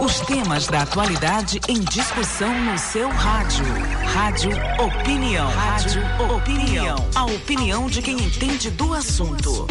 Os temas da atualidade em discussão no seu rádio. Rádio Opinião. Rádio Opinião. A opinião de quem entende do assunto.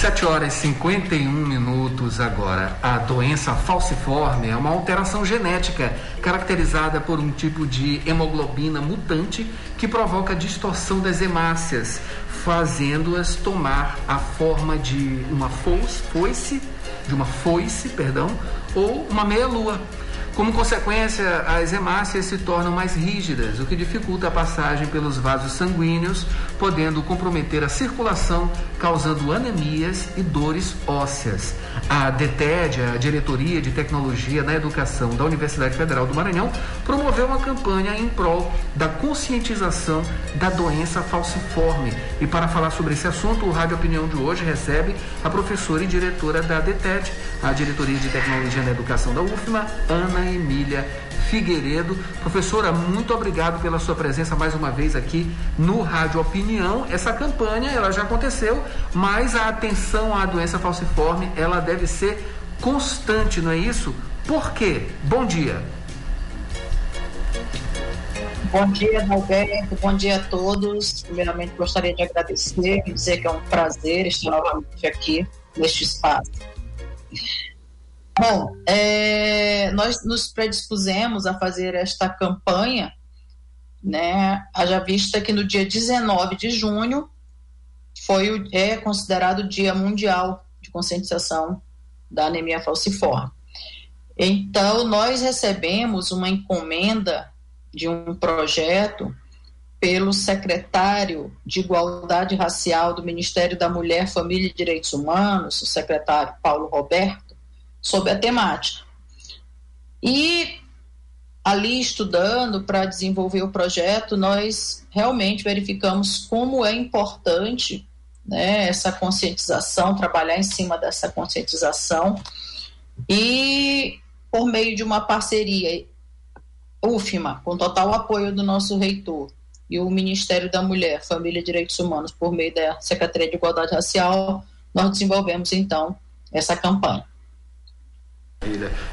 7 horas e 51 minutos agora. A doença falciforme é uma alteração genética caracterizada por um tipo de hemoglobina mutante que provoca distorção das hemácias, fazendo-as tomar a forma de uma foice, de uma foice, perdão, ou uma meia-lua. Como consequência, as hemácias se tornam mais rígidas, o que dificulta a passagem pelos vasos sanguíneos, podendo comprometer a circulação, causando anemias e dores ósseas. A DETED, a Diretoria de Tecnologia na Educação da Universidade Federal do Maranhão, promoveu uma campanha em prol da conscientização da doença falciforme. E para falar sobre esse assunto, o Rádio Opinião de hoje recebe a professora e diretora da DETED, a Diretoria de Tecnologia na Educação da UFMA, Ana Emília Figueiredo. Professora, muito obrigado pela sua presença mais uma vez aqui no Rádio Opinião. Essa campanha, ela já aconteceu, mas a atenção à doença falciforme, ela deve ser constante, não é isso? Por quê? Bom dia. Bom dia, Alberto. Bom dia a todos. Primeiramente, gostaria de agradecer e dizer que é um prazer estar novamente aqui neste espaço. Bom, é, nós nos predispusemos a fazer esta campanha, né? Haja vista que no dia 19 de junho foi o, é considerado o Dia Mundial de Conscientização da Anemia Falciforme. Então, nós recebemos uma encomenda de um projeto pelo secretário de Igualdade Racial do Ministério da Mulher, Família e Direitos Humanos, o secretário Paulo Roberto, sobre a temática. E ali estudando para desenvolver o projeto, nós realmente verificamos como é importante né, essa conscientização, trabalhar em cima dessa conscientização e por meio de uma parceria UFMA, com total apoio do nosso reitor, e o Ministério da Mulher, Família e Direitos Humanos, por meio da Secretaria de Igualdade Racial, nós desenvolvemos então essa campanha.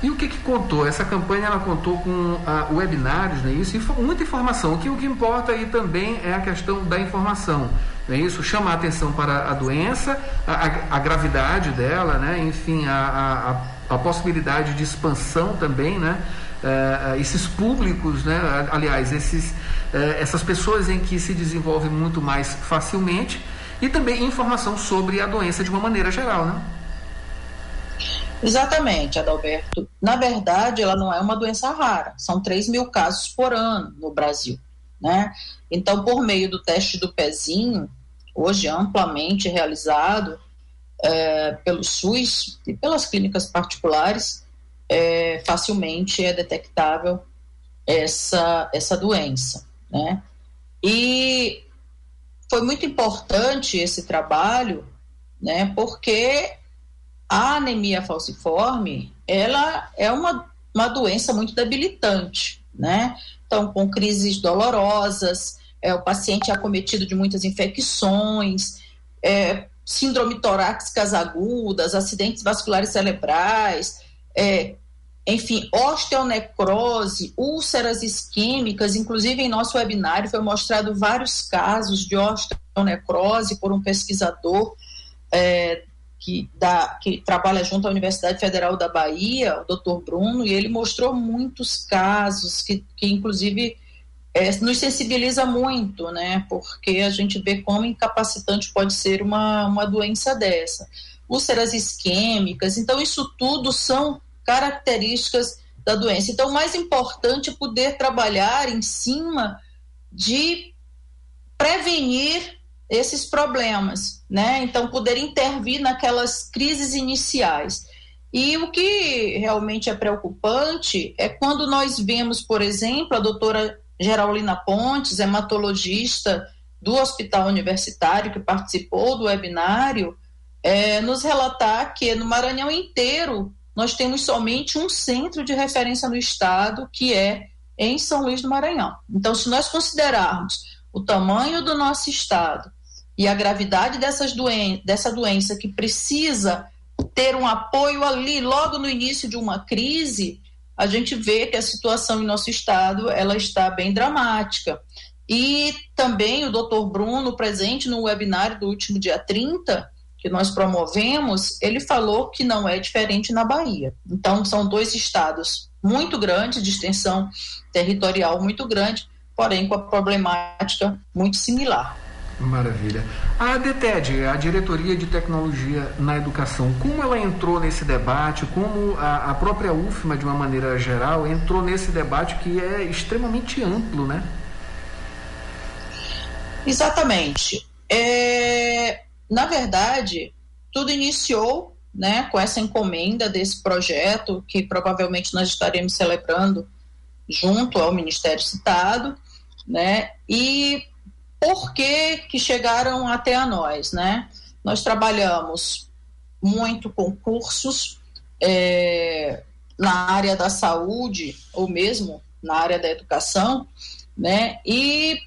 E o que, que contou? Essa campanha ela contou com ah, webinários, né? Isso, e muita informação. O que, o que importa aí também é a questão da informação. Né? Isso chama a atenção para a doença, a, a, gravidade dela, né? enfim, a, a, a, possibilidade de expansão também, né? Uh, esses públicos, né? aliás, esses, uh, essas pessoas em que se desenvolve muito mais facilmente e também informação sobre a doença de uma maneira geral. Né? Exatamente, Adalberto. Na verdade, ela não é uma doença rara. São 3 mil casos por ano no Brasil. Né? Então, por meio do teste do pezinho, hoje amplamente realizado é, pelo SUS e pelas clínicas particulares, é, facilmente é detectável essa, essa doença. Né? E foi muito importante esse trabalho, né, porque a anemia falciforme, ela é uma, uma doença muito debilitante, né? Então, com crises dolorosas, é, o paciente é acometido de muitas infecções, é, síndrome torácicas agudas, acidentes vasculares cerebrais, é, enfim, osteonecrose, úlceras isquêmicas, inclusive em nosso webinário foi mostrado vários casos de osteonecrose por um pesquisador é, que, da, que trabalha junto à Universidade Federal da Bahia, o doutor Bruno, e ele mostrou muitos casos que, que inclusive, é, nos sensibiliza muito, né? Porque a gente vê como incapacitante pode ser uma, uma doença dessa. Úlceras isquêmicas, então isso tudo são características da doença. Então, o mais importante é poder trabalhar em cima de prevenir esses problemas, né? Então, poder intervir naquelas crises iniciais. E o que realmente é preocupante é quando nós vemos, por exemplo, a doutora Geraldina Pontes, hematologista do Hospital Universitário, que participou do webinário, é, nos relatar que no Maranhão inteiro nós temos somente um centro de referência no estado, que é em São Luís do Maranhão. Então, se nós considerarmos o tamanho do nosso estado e a gravidade dessas doen dessa doença que precisa ter um apoio ali logo no início de uma crise, a gente vê que a situação em nosso estado ela está bem dramática. E também o doutor Bruno, presente no webinário do último dia 30, que nós promovemos, ele falou que não é diferente na Bahia. Então, são dois estados muito grandes, de extensão territorial muito grande, porém com a problemática muito similar. Maravilha. A DTED, a Diretoria de Tecnologia na Educação, como ela entrou nesse debate, como a, a própria UFMA, de uma maneira geral, entrou nesse debate que é extremamente amplo, né? Exatamente. É, na verdade, tudo iniciou né, com essa encomenda desse projeto, que provavelmente nós estaremos celebrando junto ao Ministério citado, né, e por que, que chegaram até a nós, né? Nós trabalhamos muito com cursos é, na área da saúde ou mesmo na área da educação, né? E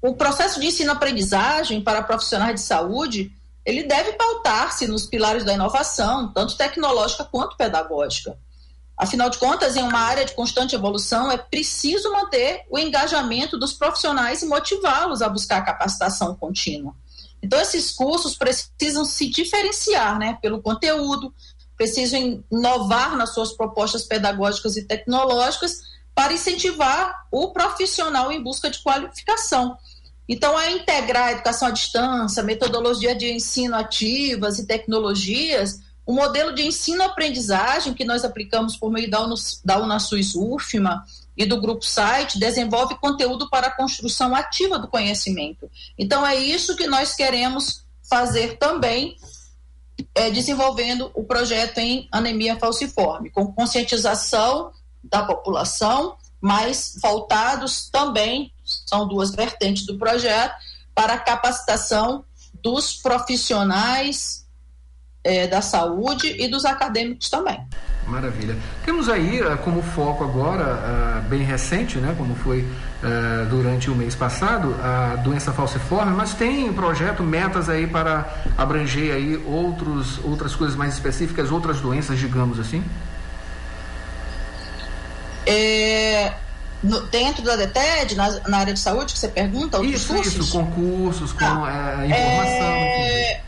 o processo de ensino-aprendizagem para profissionais de saúde ele deve pautar-se nos pilares da inovação, tanto tecnológica quanto pedagógica. Afinal de contas, em uma área de constante evolução, é preciso manter o engajamento dos profissionais e motivá-los a buscar capacitação contínua. Então, esses cursos precisam se diferenciar né, pelo conteúdo, precisam inovar nas suas propostas pedagógicas e tecnológicas para incentivar o profissional em busca de qualificação. Então, a integrar a educação à distância, metodologia de ensino ativas e tecnologias o modelo de ensino-aprendizagem que nós aplicamos por meio da, UNASUS UFMA e do Grupo Site desenvolve conteúdo para a construção ativa do conhecimento. Então, é isso que nós queremos fazer também, é, desenvolvendo o projeto em anemia falciforme, com conscientização da população, mas voltados também, são duas vertentes do projeto, para a capacitação dos profissionais é, da saúde e dos acadêmicos também. Maravilha. Temos aí uh, como foco agora, uh, bem recente, né, como foi uh, durante o mês passado, a doença falciforme, mas tem projeto, metas aí para abranger aí outros, outras coisas mais específicas, outras doenças, digamos assim? É, no, dentro da DETED, na, na, área de saúde, que você pergunta, outros isso, cursos? Isso, concursos, com ah, é, informação. É,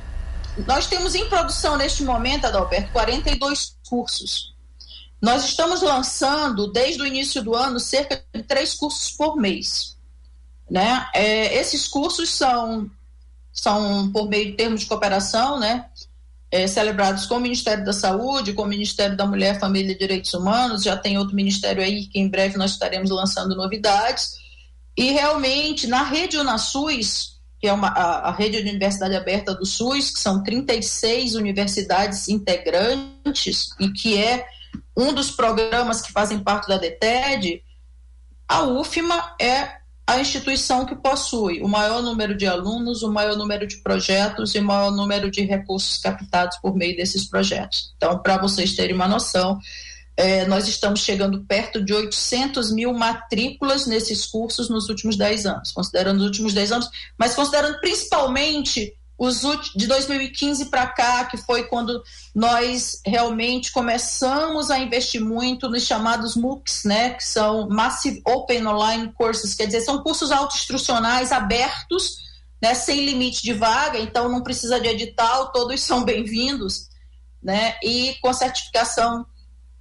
nós temos em produção neste momento, Adalberto, 42 cursos. Nós estamos lançando, desde o início do ano, cerca de três cursos por mês. Né? É, esses cursos são, são por meio de termos de cooperação, né? É, celebrados com o Ministério da Saúde, com o Ministério da Mulher, Família e Direitos Humanos. Já tem outro ministério aí que em breve nós estaremos lançando novidades. E realmente, na rede UnaSUS, que é uma, a, a, rede de universidade aberta do SUS, que são 36 universidades integrantes e que é um dos programas que fazem parte da DETED, a UFMA é a instituição que possui o maior número de alunos, o maior número de projetos e o maior número de recursos captados por meio desses projetos. Então, para vocês terem uma noção, é, nós estamos chegando perto de 800 mil matrículas nesses cursos nos últimos 10 anos, considerando os últimos 10 anos, mas considerando principalmente os de 2015 para cá, que foi quando nós realmente começamos a investir muito nos chamados MOOCs, né, que são Massive Open Online Courses, quer dizer, são cursos autoinstrucionais abertos, né, sem limite de vaga, então não precisa de edital, todos são bem-vindos, né, e com certificação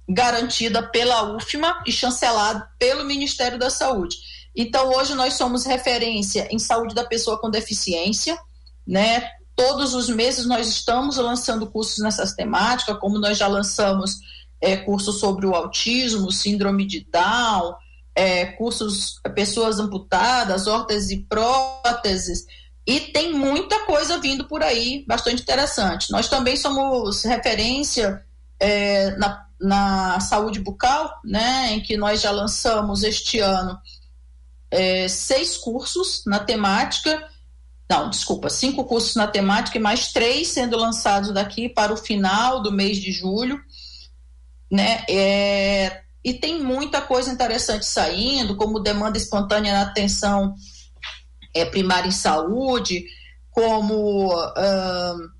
garantida pela UFMA e chancelado pelo Ministério da Saúde. Então, hoje nós somos referência em saúde da pessoa com deficiência, né? Todos os meses nós estamos lançando cursos nessas temáticas, como nós já lançamos é, cursos sobre o autismo, síndrome de Down, é, cursos pessoas amputadas, órteses e próteses, e tem muita coisa vindo por aí, bastante interessante. Nós também somos referência é, na na saúde bucal, né, em que nós já lançamos este ano é, seis cursos na temática, não, desculpa, cinco cursos na temática e mais três sendo lançados daqui para o final do mês de julho, né, é, e tem muita coisa interessante saindo, como demanda espontânea na atenção é, primária em saúde, como uh,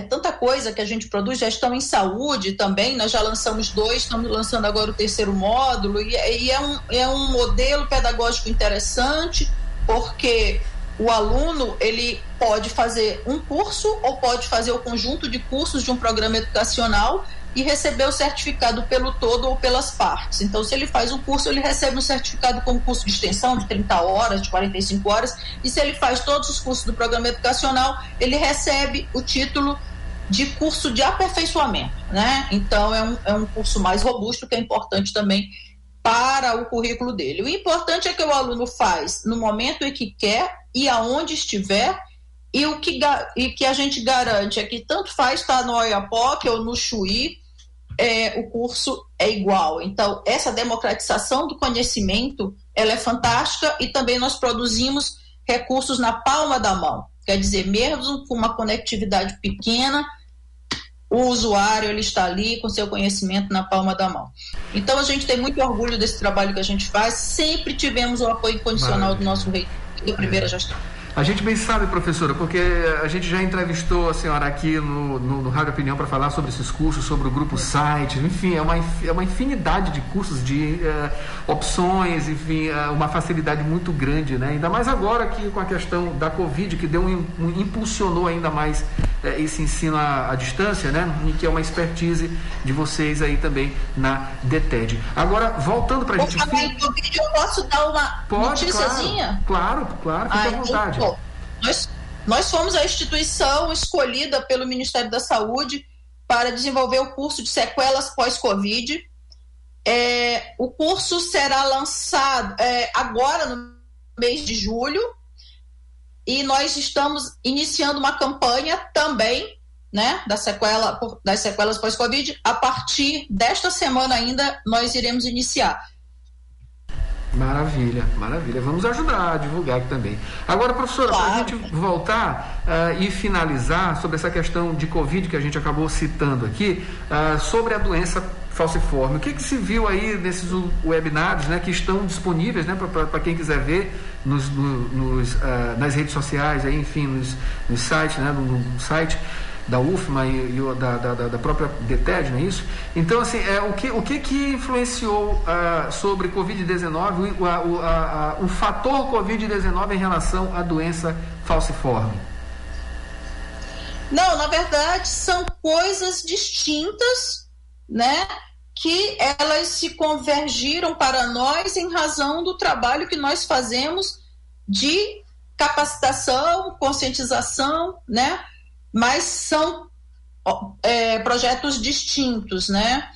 é tanta coisa que a gente produz, já estão em saúde também, nós já lançamos dois, estamos lançando agora o terceiro módulo, e, e é, um, é um modelo pedagógico interessante, porque o aluno ele pode fazer um curso ou pode fazer o conjunto de cursos de um programa educacional e receber o certificado pelo todo ou pelas partes. Então, se ele faz um curso, ele recebe um certificado como curso de extensão de 30 horas, de 45 horas, e se ele faz todos os cursos do programa educacional, ele recebe o título de curso de aperfeiçoamento, né? Então, é um, é um curso mais robusto que é importante também para o currículo dele. O importante é que o aluno faz no momento em que quer e aonde estiver e o que, e que a gente garante é que tanto faz estar tá no Oiapoque ou no Chuí, é, o curso é igual. Então, essa democratização do conhecimento, ela é fantástica e também nós produzimos recursos na palma da mão. Quer dizer, mesmo com uma conectividade pequena, o usuário ele está ali com seu conhecimento na palma da mão. Então a gente tem muito orgulho desse trabalho que a gente faz. Sempre tivemos o apoio incondicional Maravilha. do nosso reitor da primeira gestão. A gente bem sabe, professora, porque a gente já entrevistou a senhora aqui no, no, no Rádio Opinião para falar sobre esses cursos, sobre o grupo site, enfim, é uma, é uma infinidade de cursos, de uh, opções, enfim, uh, uma facilidade muito grande, né? Ainda mais agora que com a questão da Covid, que deu um, um impulsionou ainda mais uh, esse ensino à, à, distância, né? E que é uma expertise de vocês aí também na DETED. Agora, voltando para a gente... Falar em Covid, eu posso dar uma Pode, noticiazinha? Claro, claro, claro fique à vontade. Nós, nós fomos a instituição escolhida pelo Ministério da Saúde para desenvolver o curso de sequelas pós-Covid. É, o curso será lançado é, agora no mês de julho e nós estamos iniciando uma campanha também né, da sequela, das sequelas pós-Covid. A partir desta semana ainda nós iremos iniciar. Maravilha, maravilha. Vamos ajudar a divulgar aqui também. Agora, professora, claro. para a gente voltar uh, e finalizar sobre essa questão de Covid que a gente acabou citando aqui, uh, sobre a doença falciforme. O que, que se viu aí nesses webinars né, que estão disponíveis né, para quem quiser ver nos, no, nos, uh, nas redes sociais, aí, enfim, nos, nos sites, né, no, no site da UFMA e, e da, da, da, própria DETED, não é isso? Então, assim, é, o, que, o que, que influenciou uh, sobre Covid-19, o, o, o fator Covid-19 em relação à doença falciforme? Não, na verdade, são coisas distintas, né? Que elas se convergiram para nós em razão do trabalho que nós fazemos de capacitação, conscientização, né? Mas são é, projetos distintos, né?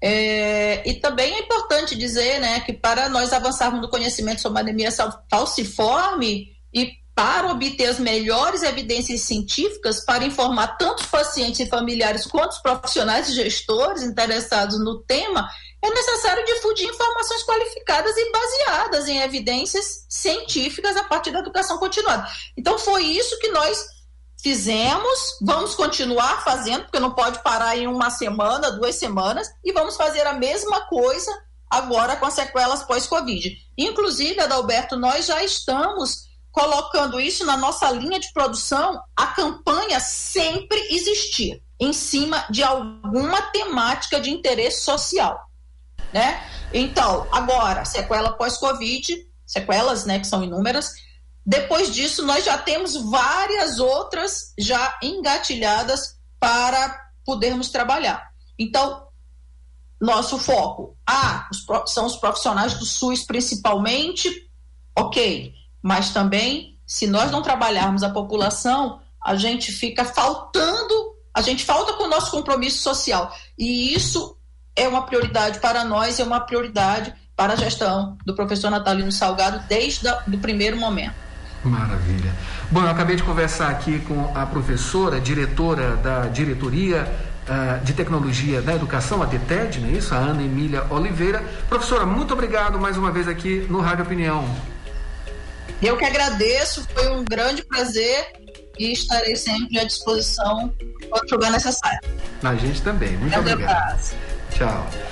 É, e também é importante dizer né, que para nós avançarmos no conhecimento sobre a anemia falciforme e para obter as melhores evidências científicas para informar tanto os pacientes e familiares quanto os profissionais e gestores interessados no tema, é necessário difundir informações qualificadas e baseadas em evidências científicas a partir da educação continuada. Então, foi isso que nós Fizemos, vamos continuar fazendo, porque não pode parar em uma semana, duas semanas, e vamos fazer a mesma coisa agora com as sequelas pós-Covid. Inclusive, Adalberto, nós já estamos colocando isso na nossa linha de produção, a campanha sempre existir em cima de alguma temática de interesse social, né? Então, agora, sequela pós-Covid, sequelas, né, que são inúmeras, depois disso, nós já temos várias outras já engatilhadas para podermos trabalhar. Então, nosso foco, ah, os, são os profissionais do SUS principalmente, ok, mas também, se nós não trabalharmos a população, a gente fica faltando, a gente falta com o nosso compromisso social. E isso é uma prioridade para nós, é uma prioridade para a gestão do professor Natalino Salgado desde o primeiro momento. Maravilha. Bom, eu acabei de conversar aqui com a professora, diretora da diretoria uh, de tecnologia da educação, a DETED, não é isso? A Ana Emília Oliveira. Professora, muito obrigado mais uma vez aqui no Rádio Opinião. Eu que agradeço, foi um grande prazer e estarei sempre à disposição quando for necessário. A gente também. Muito obrigado. Tchau.